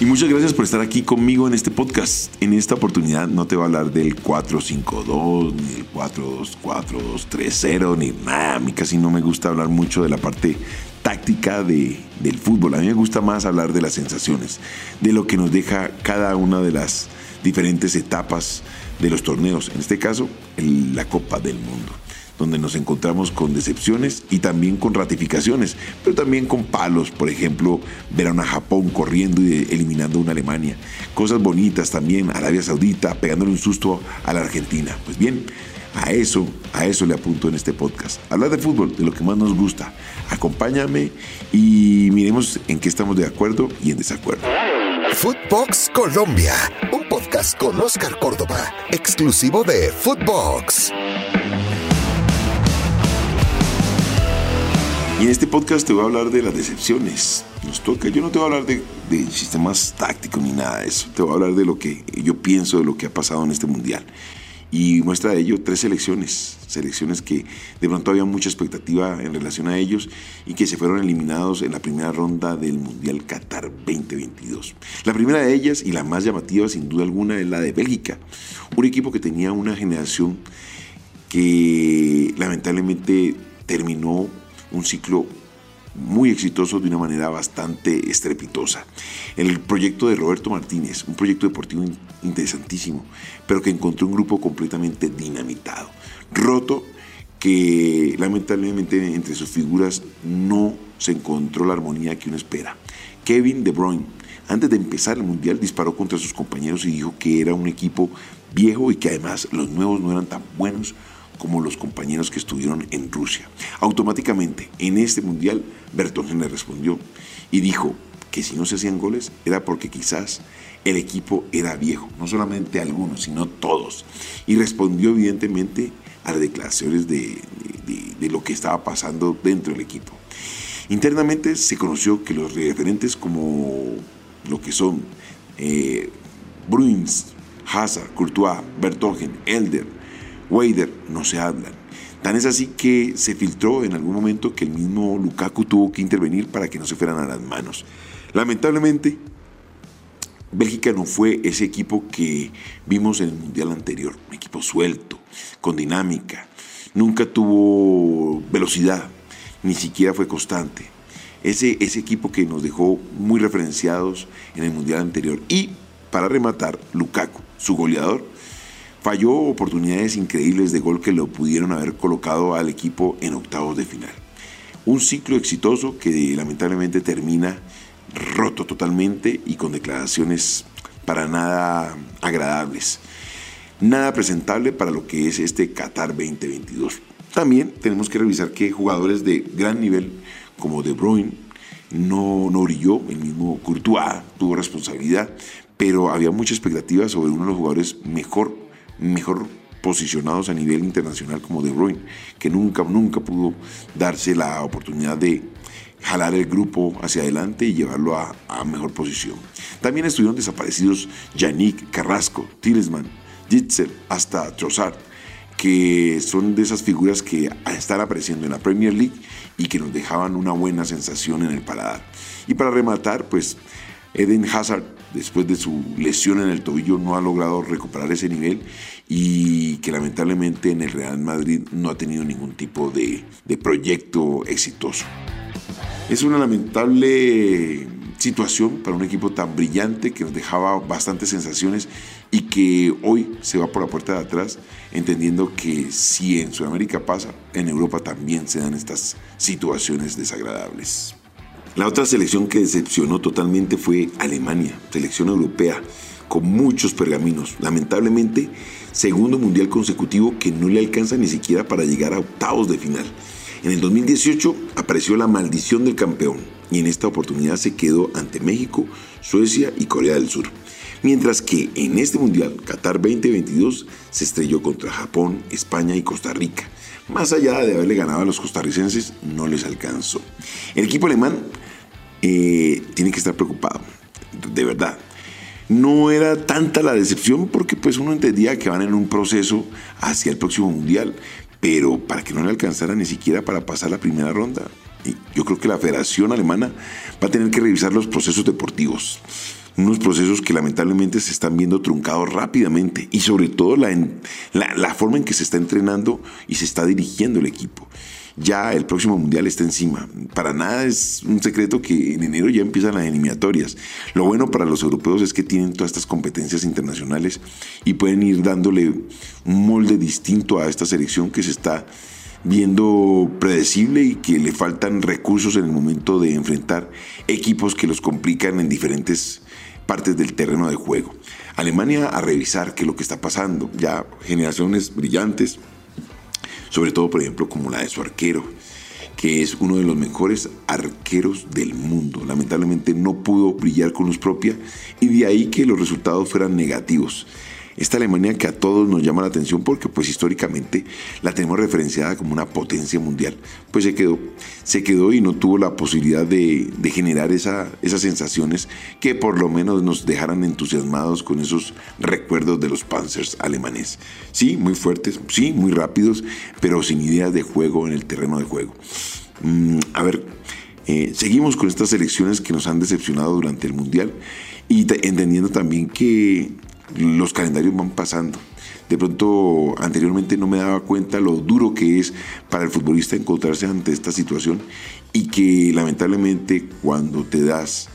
Y muchas gracias por estar aquí conmigo en este podcast. En esta oportunidad no te voy a hablar del 452, ni del 424-230, ni nada. A mí casi no me gusta hablar mucho de la parte táctica de, del fútbol. A mí me gusta más hablar de las sensaciones, de lo que nos deja cada una de las diferentes etapas de los torneos. En este caso, la Copa del Mundo donde nos encontramos con decepciones y también con ratificaciones, pero también con palos, por ejemplo, ver a Japón corriendo y eliminando a una Alemania. Cosas bonitas también, Arabia Saudita pegándole un susto a la Argentina. Pues bien, a eso, a eso le apunto en este podcast. Hablar de fútbol, de lo que más nos gusta. Acompáñame y miremos en qué estamos de acuerdo y en desacuerdo. Footbox Colombia, un podcast con Oscar Córdoba, exclusivo de Footbox. Y en este podcast te voy a hablar de las decepciones. Nos toca, yo no te voy a hablar de, sistemas tácticos ni nada de eso. Te voy a hablar de lo que yo pienso de lo que ha pasado en este mundial. Y muestra de ello tres selecciones, selecciones que de pronto había mucha expectativa en relación a ellos y que se fueron eliminados en la primera ronda del Mundial Qatar 2022. La primera de ellas y la más llamativa sin duda alguna es la de Bélgica, un equipo que tenía una generación que lamentablemente terminó un ciclo muy exitoso de una manera bastante estrepitosa. El proyecto de Roberto Martínez, un proyecto deportivo interesantísimo, pero que encontró un grupo completamente dinamitado, roto, que lamentablemente entre sus figuras no se encontró la armonía que uno espera. Kevin De Bruyne, antes de empezar el Mundial, disparó contra sus compañeros y dijo que era un equipo viejo y que además los nuevos no eran tan buenos como los compañeros que estuvieron en Rusia. Automáticamente, en este mundial, Bertongen le respondió y dijo que si no se hacían goles era porque quizás el equipo era viejo, no solamente algunos, sino todos. Y respondió evidentemente a las declaraciones de, lo que estaba pasando dentro del equipo. Internamente se conoció que los referentes como lo que son eh, Bruins, Hazard, Courtois, Bertogen, Elder, Weider no se hablan. Tan es así que se filtró en algún momento que el mismo Lukaku tuvo que intervenir para que no se fueran a las manos. Lamentablemente, Bélgica no fue ese equipo que vimos en el Mundial anterior, un equipo suelto, con dinámica, nunca tuvo velocidad, ni siquiera fue constante. Ese, ese equipo que nos dejó muy referenciados en el Mundial anterior. Y para rematar, Lukaku, su goleador, falló oportunidades increíbles de gol que lo pudieron haber colocado al equipo en octavos de final. Un ciclo exitoso que lamentablemente termina roto totalmente y con declaraciones para nada agradables. Nada presentable para lo que es este Qatar 2022. También tenemos que revisar que jugadores de gran nivel como De Bruyne no, no brilló, el mismo Courtois tuvo responsabilidad, pero había mucha expectativa sobre uno de los jugadores mejor mejor posicionados a nivel internacional como De Bruyne, que nunca, nunca pudo darse la oportunidad de jalar el grupo hacia adelante y llevarlo a, mejor posición. También estuvieron desaparecidos Yannick, Carrasco, Tillesman, Jitzer, hasta Trossard, que son de esas figuras que están apareciendo en la Premier League y que nos dejaban una buena sensación en el paladar. Y para rematar, pues Eden Hazard después de su lesión en el tobillo no ha logrado recuperar ese nivel y que lamentablemente en el Real Madrid no ha tenido ningún tipo de, proyecto exitoso. Es una lamentable situación para un equipo tan brillante que nos dejaba bastantes sensaciones y que hoy se va por la puerta de atrás entendiendo que si en Sudamérica pasa, en Europa también se dan estas situaciones desagradables. La otra selección que decepcionó totalmente fue Alemania, selección europea, con muchos pergaminos. Lamentablemente, segundo mundial consecutivo que no le alcanza ni siquiera para llegar a octavos de final. En el 2018 apareció la maldición del campeón y en esta oportunidad se quedó ante México, Suecia y Corea del Sur. Mientras que en este mundial, Qatar 2022, se estrelló contra Japón, España y Costa Rica. Más allá de haberle ganado a los costarricenses, no les alcanzó. El equipo alemán eh, tiene que estar preocupado, de verdad. No era tanta la decepción porque pues uno entendía que van en un proceso hacia el próximo mundial, pero para que no le alcanzara ni siquiera para pasar la primera ronda. yo creo que la Federación Alemana va a tener que revisar los procesos deportivos. Unos procesos que lamentablemente se están viendo truncados rápidamente y sobre todo la, la, forma en que se está entrenando y se está dirigiendo el equipo ya el próximo mundial está encima. Para nada es un secreto que en enero ya empiezan las eliminatorias. Lo bueno para los europeos es que tienen todas estas competencias internacionales y pueden ir dándole un molde distinto a esta selección que se está viendo predecible y que le faltan recursos en el momento de enfrentar equipos que los complican en diferentes partes del terreno de juego. Alemania a revisar qué es lo que está pasando. Ya generaciones brillantes, sobre todo por ejemplo como la de su arquero, que es uno de los mejores arqueros del mundo. Lamentablemente no pudo brillar con luz propia y de ahí que los resultados fueran negativos esta Alemania que a todos nos llama la atención porque pues históricamente la tenemos referenciada como una potencia mundial, pues se quedó, se quedó y no tuvo la posibilidad de, generar esa, esas sensaciones que por lo menos nos dejaran entusiasmados con esos recuerdos de los Panzers alemanes. Sí, muy fuertes, sí, muy rápidos, pero sin ideas de juego en el terreno de juego. Mm, a ver, eh, seguimos con estas elecciones que nos han decepcionado durante el Mundial y entendiendo también que los calendarios van pasando. De pronto, anteriormente no me daba cuenta lo duro que es para el futbolista encontrarse ante esta situación y que lamentablemente cuando te das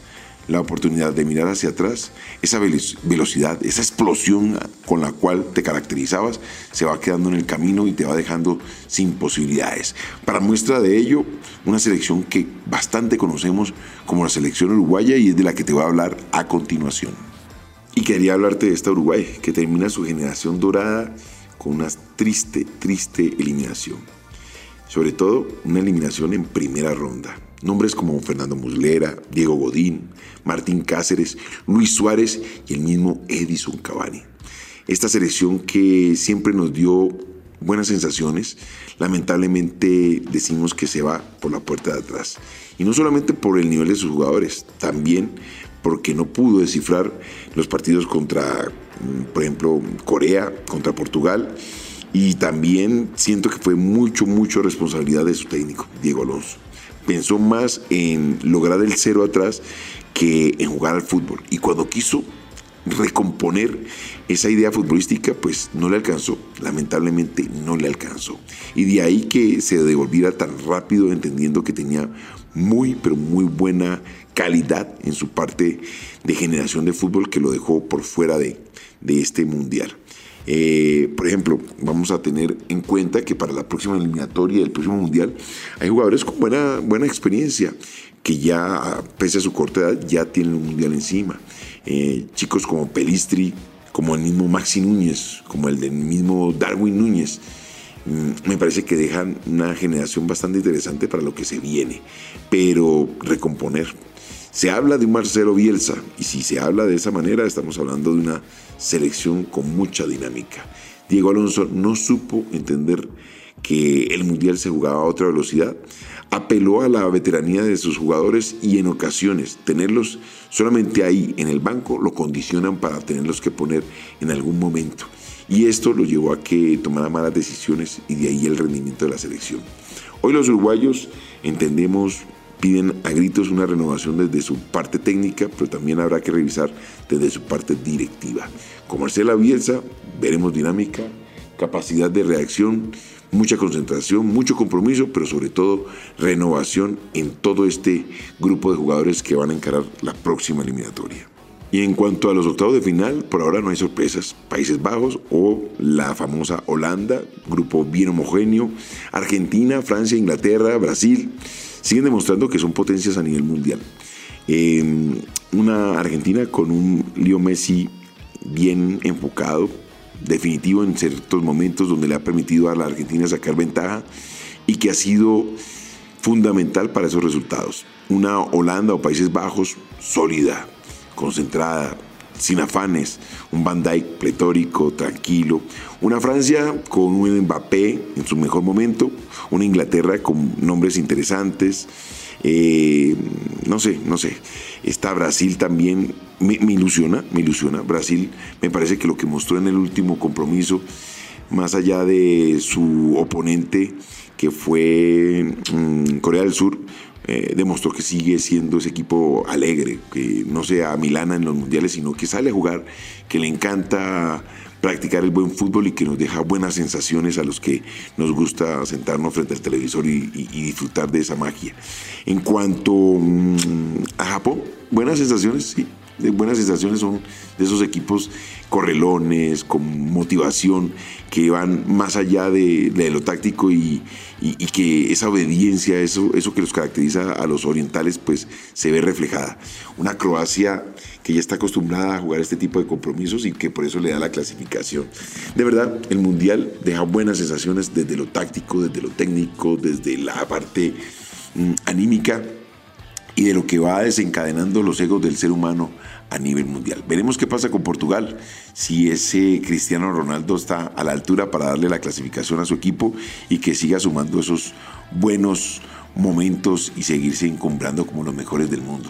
la oportunidad de mirar hacia atrás, esa velocidad, esa explosión con la cual te caracterizabas, se va quedando en el camino y te va dejando sin posibilidades. Para muestra de ello, una selección que bastante conocemos como la selección uruguaya y es de la que te voy a hablar a continuación. Y quería hablarte de esta Uruguay, que termina su generación dorada con una triste, triste eliminación. Sobre todo, una eliminación en primera ronda. Nombres como Fernando Muslera, Diego Godín, Martín Cáceres, Luis Suárez y el mismo Edison Cavani. Esta selección que siempre nos dio buenas sensaciones, lamentablemente decimos que se va por la puerta de atrás. Y no solamente por el nivel de sus jugadores, también porque no pudo descifrar los partidos contra, mm, por ejemplo, Corea, contra Portugal. Y también siento que fue mucho, mucho responsabilidad de su técnico, Diego Alonso. Pensó más en lograr el cero atrás que en jugar al fútbol. Y cuando quiso recomponer esa idea futbolística, pues no le alcanzó, lamentablemente no le alcanzó. Y de ahí que se devolviera tan rápido entendiendo que tenía muy, pero muy buena calidad en su parte de generación de fútbol que lo dejó por fuera de, este mundial. Eh, por ejemplo, vamos a tener en cuenta que para la próxima eliminatoria del próximo mundial hay jugadores con buena, buena experiencia que ya, pese a su corta edad, ya tienen un mundial encima. Eh, chicos como Pelistri, como el mismo Maxi Núñez, como el del mismo Darwin Núñez, me parece que dejan una generación bastante interesante para lo que se viene, pero recomponer. Se habla de un Marcelo Bielsa, y si se habla de esa manera, estamos hablando de una selección con mucha dinámica. Diego Alonso no supo entender que el Mundial se jugaba a otra velocidad, apeló a la veteranía de sus jugadores y en ocasiones tenerlos solamente ahí en el banco lo condicionan para tenerlos que poner en algún momento. Y esto lo llevó a que tomara malas decisiones y de ahí el rendimiento de la selección. Hoy los uruguayos entendemos, piden a gritos una renovación desde su parte técnica, pero también habrá que revisar desde su parte directiva. Con Marcela Bielsa veremos dinámica, capacidad de reacción, mucha concentración, mucho compromiso, pero sobre todo renovación en todo este grupo de jugadores que van a encarar la próxima eliminatoria. Y en cuanto a los octavos de final, por ahora no hay sorpresas. Países Bajos o la famosa Holanda, grupo bien homogéneo, Argentina, Francia, Inglaterra, Brasil, siguen demostrando que son potencias a nivel mundial. Em, una Argentina con un Leo Messi bien enfocado, definitivo en ciertos momentos donde le ha permitido a la Argentina sacar ventaja y que ha sido fundamental para esos resultados. Una Holanda o Países Bajos sólida, concentrada, sin afanes, un Van Dijk pletórico, tranquilo, una Francia con un Mbappé en su mejor momento, una Inglaterra con nombres interesantes, eh, no sé, no sé. Está Brasil también, me, ilusiona, me ilusiona. Brasil me parece que lo que mostró en el último compromiso, más allá de su oponente, que fue mm, Corea del Sur, eh, demostró que sigue siendo ese equipo alegre, que no sea Milana en los mundiales, sino que sale a jugar, que le encanta practicar el buen fútbol y que nos deja buenas sensaciones a los que nos gusta sentarnos frente al televisor y, disfrutar de esa magia. En cuanto mm, a Japón, buenas sensaciones, sí, buenas sensaciones son de esos equipos correlones, con motivación, que van más allá de, lo táctico y, que esa obediencia, eso, eso que los caracteriza a los orientales, pues se ve reflejada. Una Croacia que ya está acostumbrada a jugar este tipo de compromisos y que por eso le da la clasificación. De verdad, el Mundial deja buenas sensaciones desde lo táctico, desde lo técnico, desde la parte mm, anímica y de lo que va desencadenando los egos del ser humano a nivel mundial. Veremos qué pasa con Portugal, si ese Cristiano Ronaldo está a la altura para darle la clasificación a su equipo y que siga sumando esos buenos momentos y seguirse encumbrando como los mejores del mundo.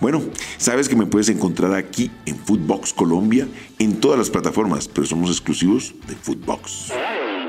Bueno, sabes que me puedes encontrar aquí en Footbox Colombia, en todas las plataformas, pero somos exclusivos de Footbox.